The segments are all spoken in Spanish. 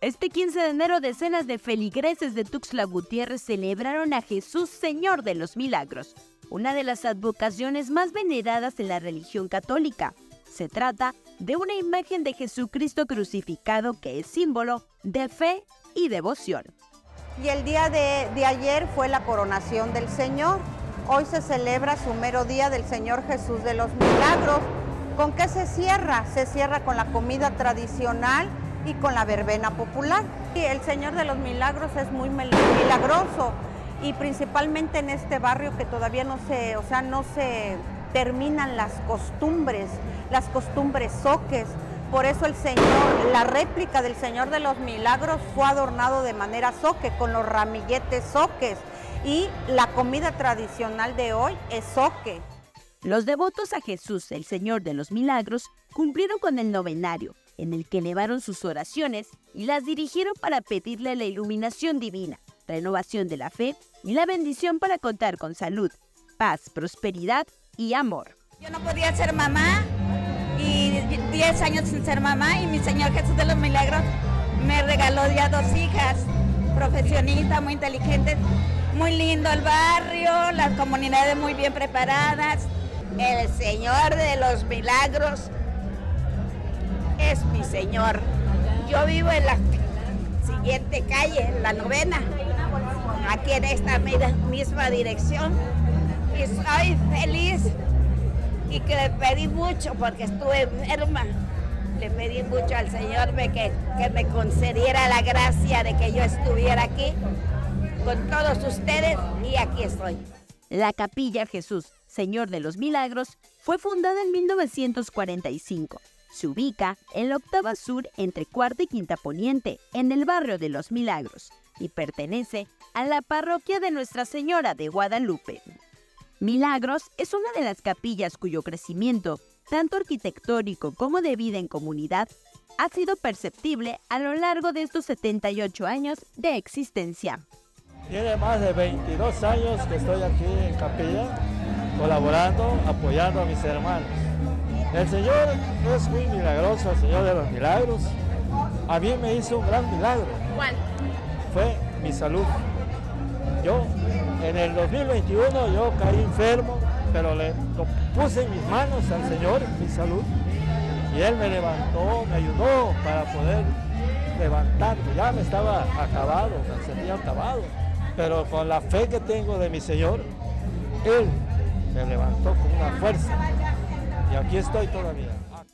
Este 15 de enero, decenas de feligreses de Tuxtla Gutiérrez celebraron a Jesús Señor de los Milagros, una de las advocaciones más veneradas en la religión católica. Se trata de una imagen de Jesucristo crucificado que es símbolo de fe y devoción. Y el día de, de ayer fue la coronación del Señor. Hoy se celebra su mero día del Señor Jesús de los Milagros. ¿Con qué se cierra? Se cierra con la comida tradicional y con la verbena popular. Y el Señor de los Milagros es muy milagroso y principalmente en este barrio que todavía no se, o sea, no se terminan las costumbres, las costumbres soques. Por eso el Señor, la réplica del Señor de los Milagros fue adornado de manera soque, con los ramilletes soques. Y la comida tradicional de hoy es soque. Los devotos a Jesús, el Señor de los Milagros, cumplieron con el novenario, en el que elevaron sus oraciones y las dirigieron para pedirle la iluminación divina, renovación de la fe y la bendición para contar con salud, paz, prosperidad y amor. Yo no podía ser mamá y 10 años sin ser mamá y mi Señor Jesús de los Milagros me regaló ya dos hijas, profesionistas, muy inteligentes, muy lindo el barrio, las comunidades muy bien preparadas. El Señor de los Milagros es mi Señor. Yo vivo en la siguiente calle, en la novena, aquí en esta misma dirección. Y soy feliz y que le pedí mucho porque estuve enferma. Le pedí mucho al Señor que, que me concediera la gracia de que yo estuviera aquí con todos ustedes y aquí estoy. La Capilla Jesús, Señor de los Milagros, fue fundada en 1945 se ubica en la octava sur entre cuarta y quinta poniente, en el barrio de Los Milagros, y pertenece a la parroquia de Nuestra Señora de Guadalupe. Milagros es una de las capillas cuyo crecimiento, tanto arquitectónico como de vida en comunidad, ha sido perceptible a lo largo de estos 78 años de existencia. Tiene más de 22 años que estoy aquí en capilla, colaborando, apoyando a mis hermanos. El Señor es muy milagroso, el Señor de los milagros. A mí me hizo un gran milagro. ¿Cuál? Fue mi salud. Yo, en el 2021, yo caí enfermo, pero le puse en mis manos al Señor mi salud. Y Él me levantó, me ayudó para poder levantarme. Ya me estaba acabado, me sentía acabado. Pero con la fe que tengo de mi Señor, Él me levantó con una fuerza y aquí estoy todavía.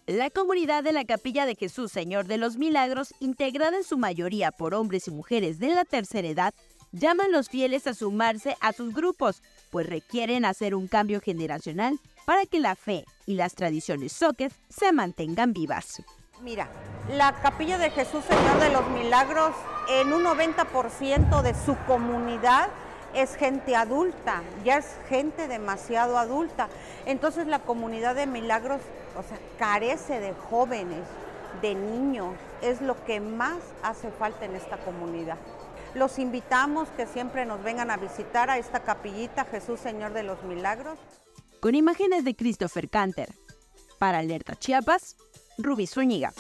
La comunidad de la Capilla de Jesús Señor de los Milagros, integrada en su mayoría por hombres y mujeres de la tercera edad, llaman a los fieles a sumarse a sus grupos, pues requieren hacer un cambio generacional para que la fe y las tradiciones soques se mantengan vivas. Mira, la Capilla de Jesús Señor de los Milagros, en un 90% de su comunidad es gente adulta, ya es gente demasiado adulta. Entonces la comunidad de milagros o sea, carece de jóvenes, de niños, es lo que más hace falta en esta comunidad. Los invitamos que siempre nos vengan a visitar a esta capillita Jesús Señor de los Milagros. Con imágenes de Christopher Canter. Para Alerta Chiapas, Ruby Zúñiga.